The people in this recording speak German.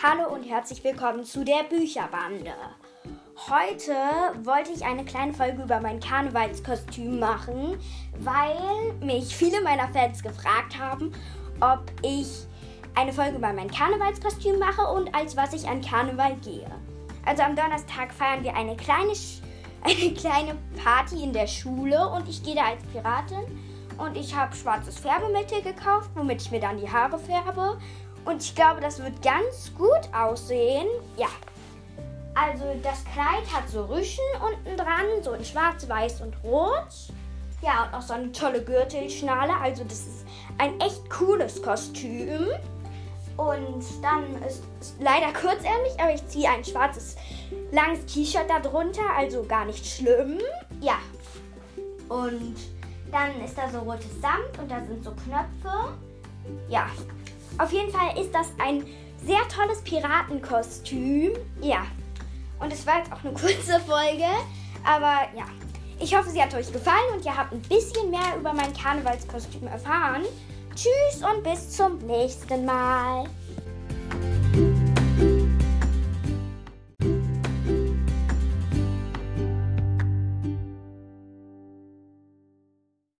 Hallo und herzlich willkommen zu der Bücherbande. Heute wollte ich eine kleine Folge über mein Karnevalskostüm machen, weil mich viele meiner Fans gefragt haben, ob ich eine Folge über mein Karnevalskostüm mache und als was ich an Karneval gehe. Also am Donnerstag feiern wir eine kleine, eine kleine Party in der Schule und ich gehe da als Piratin und ich habe schwarzes Färbemittel gekauft, womit ich mir dann die Haare färbe und ich glaube, das wird ganz gut aussehen. Ja. Also das Kleid hat so Rüschen unten dran, so in schwarz, weiß und rot. Ja, und auch so eine tolle Gürtelschnalle. Also das ist ein echt cooles Kostüm. Und dann ist es leider kurzärmlich, aber ich ziehe ein schwarzes, langes T-Shirt darunter, also gar nicht schlimm. Ja. Und dann ist da so rotes Samt und da sind so Knöpfe. Ja, auf jeden Fall ist das ein sehr tolles Piratenkostüm. Ja. Und es war jetzt auch eine kurze Folge. Aber ja. Ich hoffe, sie hat euch gefallen und ihr habt ein bisschen mehr über mein Karnevalskostüm erfahren. Tschüss und bis zum nächsten Mal.